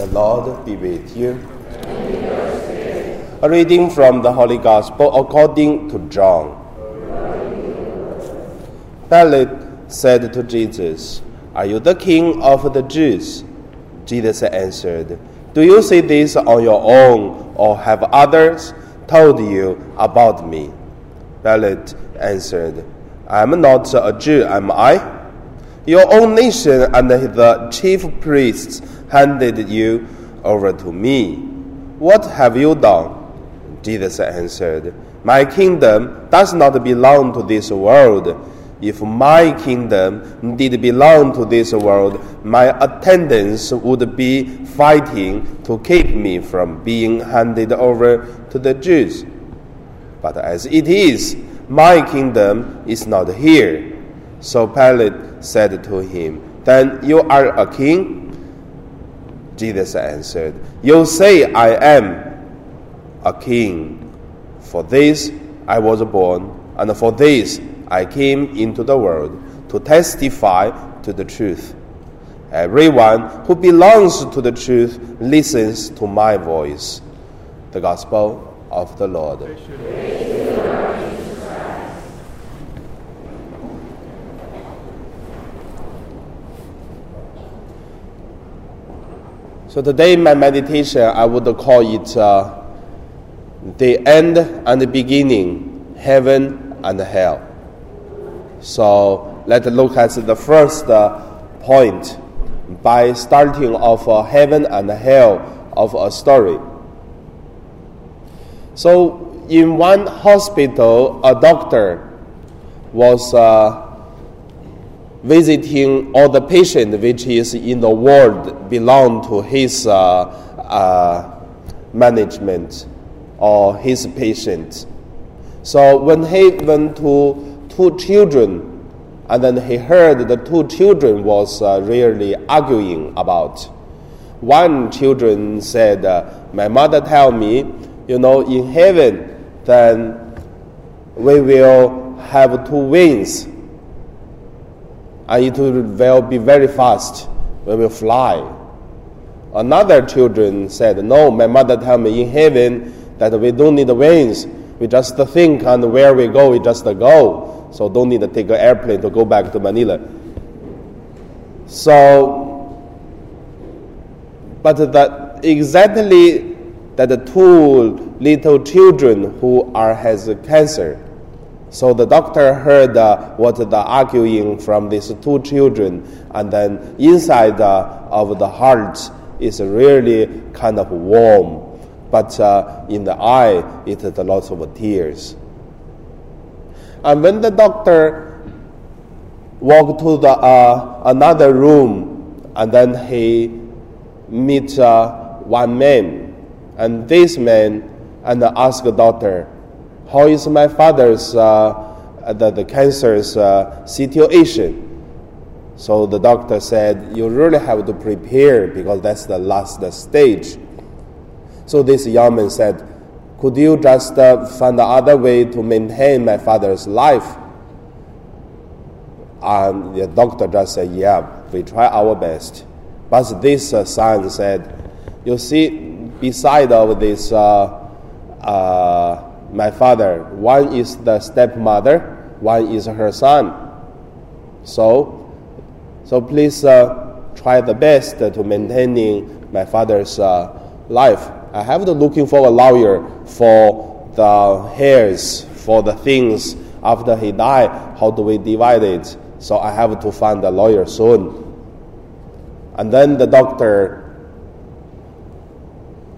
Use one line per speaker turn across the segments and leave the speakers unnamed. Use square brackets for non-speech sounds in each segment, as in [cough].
The Lord be with you. A reading from the Holy Gospel according to John. Pilate said to Jesus, Are you the king of the Jews? Jesus answered, Do you say this on your own, or have others told you about me? Pilate answered, I am not a Jew, am I? Your own nation and the chief priests handed you over to me. What have you done? Jesus answered, My kingdom does not belong to this world. If my kingdom did belong to this world, my attendants would be fighting to keep me from being handed over to the Jews. But as it is, my kingdom is not here. So Pilate said to him, Then you are a king? Jesus answered, You say I am a king. For this I was born, and for this I came into the world to testify to the truth. Everyone who belongs to the truth listens to my voice. The Gospel of the Lord. So today, my meditation, I would call it uh, the end and the beginning, heaven and hell. So let's look at the first uh, point by starting of uh, heaven and hell of a story. So in one hospital, a doctor was uh, visiting all the patient which is in the ward belong to his uh, uh, management or his patient. So when he went to two children, and then he heard the two children was uh, really arguing about. One children said, uh, "My mother tell me, you know, in heaven, then we will have two wings." And it will be very fast. We will fly. Another children said, No, my mother told me in heaven that we don't need wings. We just think and where we go, we just go. So don't need to take an airplane to go back to Manila. So, but that exactly that the two little children who are has cancer so the doctor heard uh, what the arguing from these two children, and then inside uh, of the heart is really kind of warm, but uh, in the eye it is a lot of tears. And when the doctor walked to the uh, another room, and then he meet uh, one man, and this man and asked the doctor how is my father's uh, the, the cancer's uh, situation? So the doctor said, you really have to prepare because that's the last stage. So this young man said, could you just uh, find another way to maintain my father's life? And the doctor just said, yeah, we try our best. But this uh, son said, you see, beside of this uh, uh my father. One is the stepmother, one is her son. So, so please uh, try the best to maintaining my father's uh, life. I have to looking for a lawyer for the heirs, for the things after he died. How do we divide it? So I have to find a lawyer soon. And then the doctor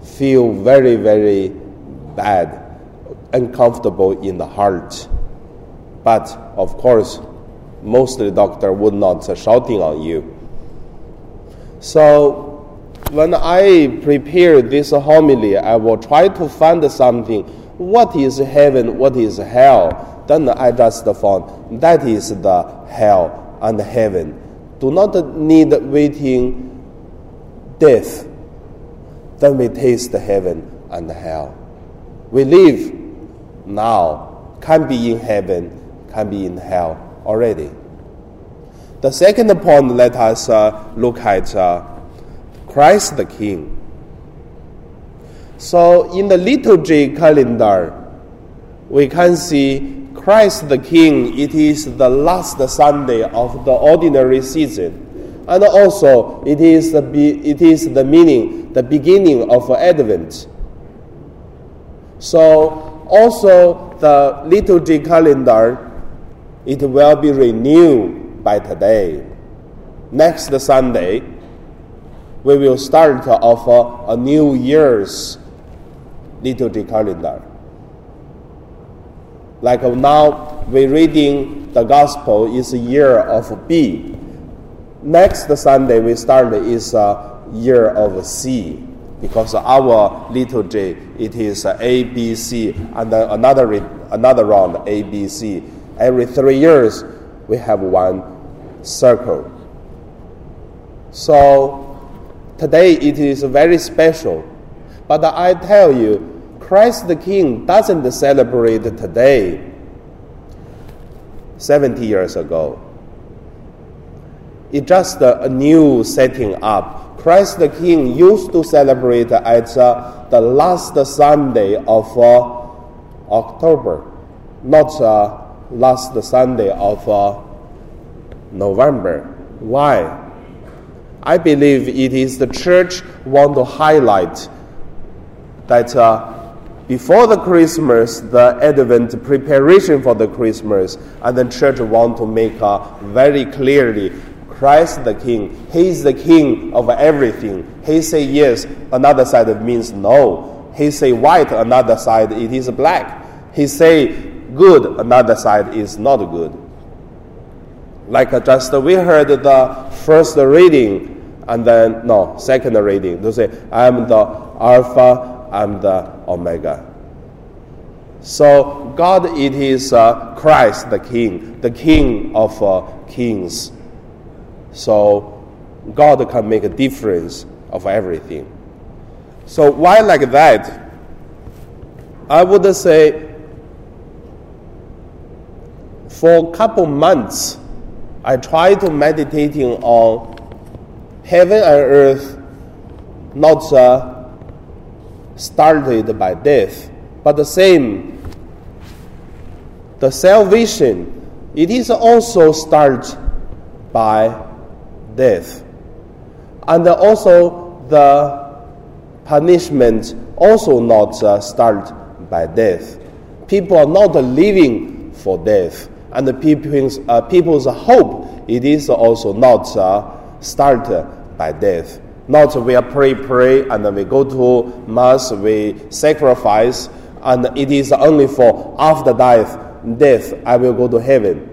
feel very very bad uncomfortable in the heart. But of course, most the doctor would not shouting on you. So when I prepare this homily, I will try to find something. What is heaven? What is hell? Then I just found that is the hell and heaven. Do not need waiting death. Then we taste the heaven and hell. We live now can be in heaven, can be in hell already. The second point, let us uh, look at uh, Christ the King. So in the liturgy calendar, we can see Christ the King, it is the last Sunday of the ordinary season. And also, it is the, it is the meaning, the beginning of Advent. So, also the liturgy calendar, it will be renewed by today. Next Sunday, we will start off a, a new year's liturgy calendar. Like now, we're reading the gospel is a year of B. Next Sunday, we start is a year of C because our liturgy it is A B C and another another round A B C. Every three years, we have one circle. So today it is very special. But I tell you, Christ the King doesn't celebrate today 70 years ago. It's just a new setting up. Christ the King used to celebrate at uh, the last Sunday of uh, October, not uh, last Sunday of uh, November. Why? I believe it is the church want to highlight that uh, before the Christmas, the Advent preparation for the Christmas, and the church want to make uh, very clearly Christ the King. He is the King of everything. He say yes, another side means no. He say white, another side it is black. He say good, another side is not good. Like uh, just we heard the first reading, and then no second reading. They say I am the Alpha and the Omega. So God, it is uh, Christ the King, the King of uh, kings. So God can make a difference of everything. So why like that? I would say for a couple months, I tried to meditating on heaven and earth, not uh, started by death, but the same, the salvation, it is also started by death. And also the punishment also not uh, start by death. People are not living for death. And the people's, uh, people's hope, it is also not uh, start by death. Not we are pray, pray, and then we go to mass, we sacrifice, and it is only for after death, death I will go to heaven.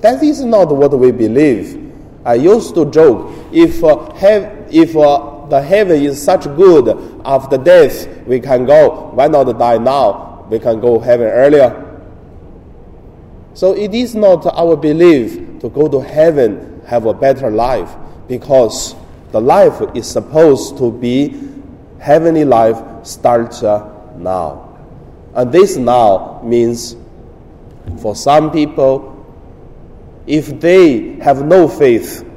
That is not what we believe. I used to joke if uh, if uh, the heaven is such good after death, we can go. Why not die now? We can go heaven earlier. So it is not our belief to go to heaven, have a better life, because the life is supposed to be heavenly life starts uh, now. And this now means for some people, if they have no faith,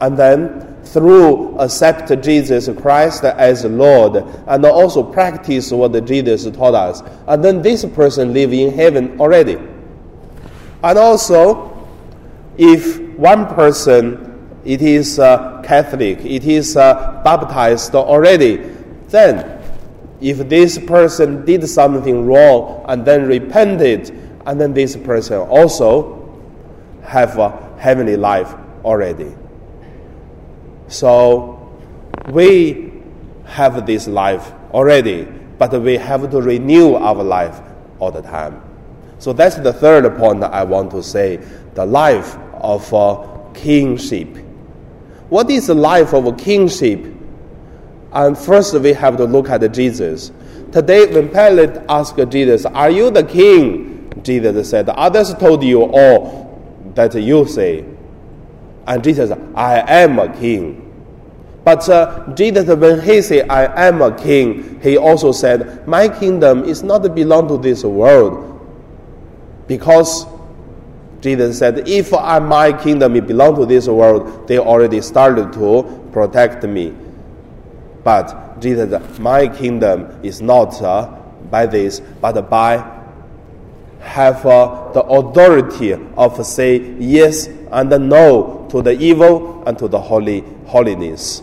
and then through accept Jesus Christ as Lord, and also practice what Jesus taught us, and then this person live in heaven already. And also, if one person it is uh, Catholic, it is uh, baptized already, then if this person did something wrong and then repented, and then this person also have a heavenly life already. So we have this life already, but we have to renew our life all the time. So that's the third point I want to say the life of uh, kingship. What is the life of a kingship? And first we have to look at Jesus. Today, when Pilate asked Jesus, Are you the king? Jesus said, Others told you all that you say. And Jesus I am a king. But uh, Jesus, when he said, I am a king, he also said, My kingdom is not belong to this world. Because Jesus said, If my kingdom belong to this world, they already started to protect me. But Jesus, my kingdom is not uh, by this, but by have uh, the authority of say yes and no to the evil and to the holy holiness.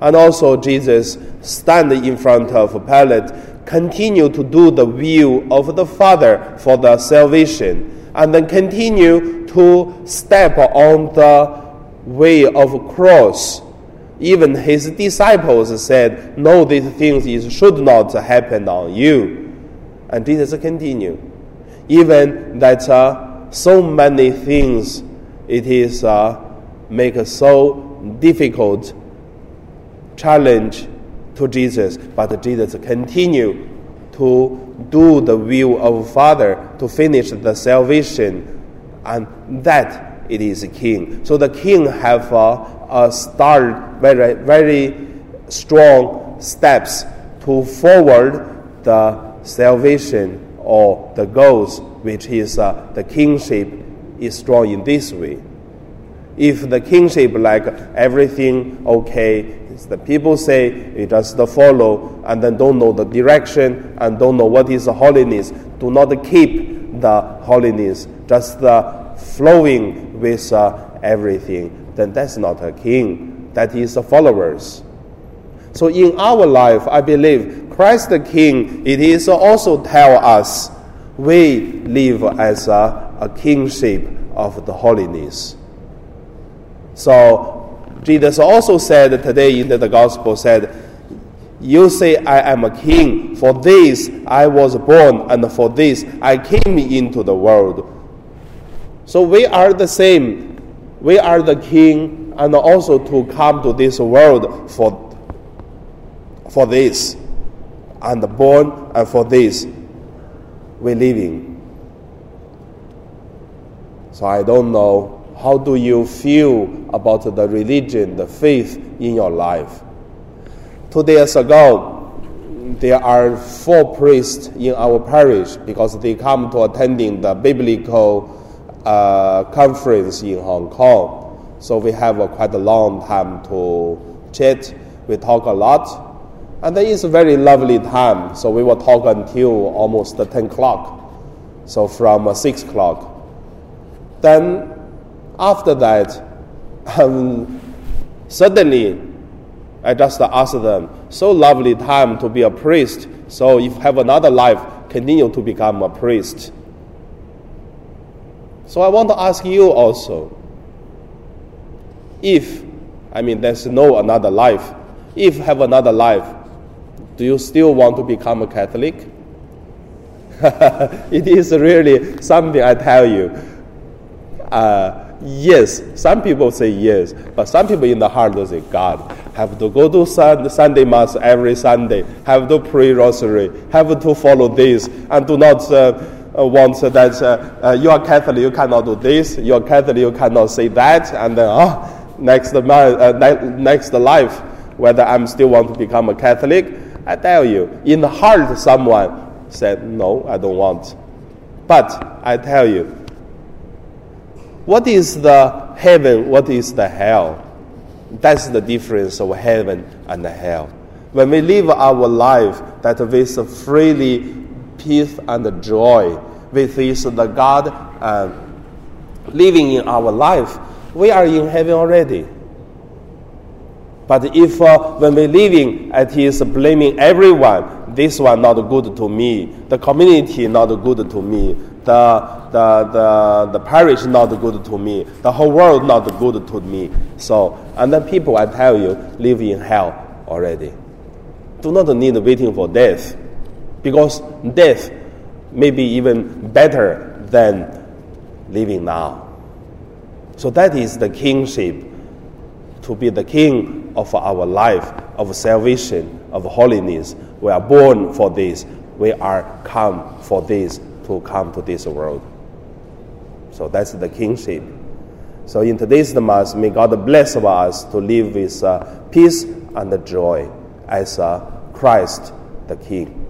And also Jesus stand in front of Pilate, continue to do the will of the Father for the salvation, and then continue to step on the way of cross. Even his disciples said, No, these things should not happen on you. And Jesus continued even that uh, so many things it is uh, make a so difficult challenge to Jesus, but Jesus continue to do the will of Father to finish the salvation, and that it is King. So the King have uh, a start very very strong steps to forward the salvation or the goals, which is uh, the kingship, is strong in this way. If the kingship, like everything okay, the people say you just follow and then don't know the direction and don't know what is the holiness, do not keep the holiness, just uh, flowing with uh, everything, then that's not a king. That is the followers. So in our life, I believe Christ the King, it is also tell us we live as a, a kingship of the holiness. So Jesus also said today in the gospel said, You say I am a king, for this I was born, and for this I came into the world. So we are the same. We are the king, and also to come to this world for, for this and born, and for this we're living. So I don't know how do you feel about the religion, the faith in your life. Two days ago, there are four priests in our parish because they come to attending the biblical uh, conference in Hong Kong. So we have a quite a long time to chat. We talk a lot and then it's a very lovely time. So we will talk until almost 10 o'clock. So from uh, 6 o'clock. Then after that, [laughs] um, suddenly I just asked them, so lovely time to be a priest. So if have another life, continue to become a priest. So I want to ask you also, if, I mean, there's no another life, if have another life, do you still want to become a Catholic? [laughs] it is really something I tell you. Uh, yes, some people say yes, but some people in the heart say, God, have to go to Sunday Mass every Sunday, have to pray Rosary, have to follow this, and do not uh, uh, want that uh, uh, you are Catholic, you cannot do this, you are Catholic, you cannot say that, and then, oh, next, uh, ne- next life, whether I'm still want to become a Catholic, I tell you, in the heart, someone said, No, I don't want. But I tell you, what is the heaven? What is the hell? That's the difference of heaven and hell. When we live our life that with freely peace and joy, with this the God uh, living in our life, we are in heaven already. But if uh, when we're living, it is blaming everyone, this one not good to me, the community not good to me, the, the, the, the parish not good to me, the whole world not good to me. So, and then people, I tell you, live in hell already. Do not need waiting for death, because death may be even better than living now. So that is the kingship to be the king of our life, of salvation, of holiness. We are born for this. We are come for this to come to this world. So that's the kingship. So in today's Mass, may God bless us to live with uh, peace and joy as uh, Christ the King.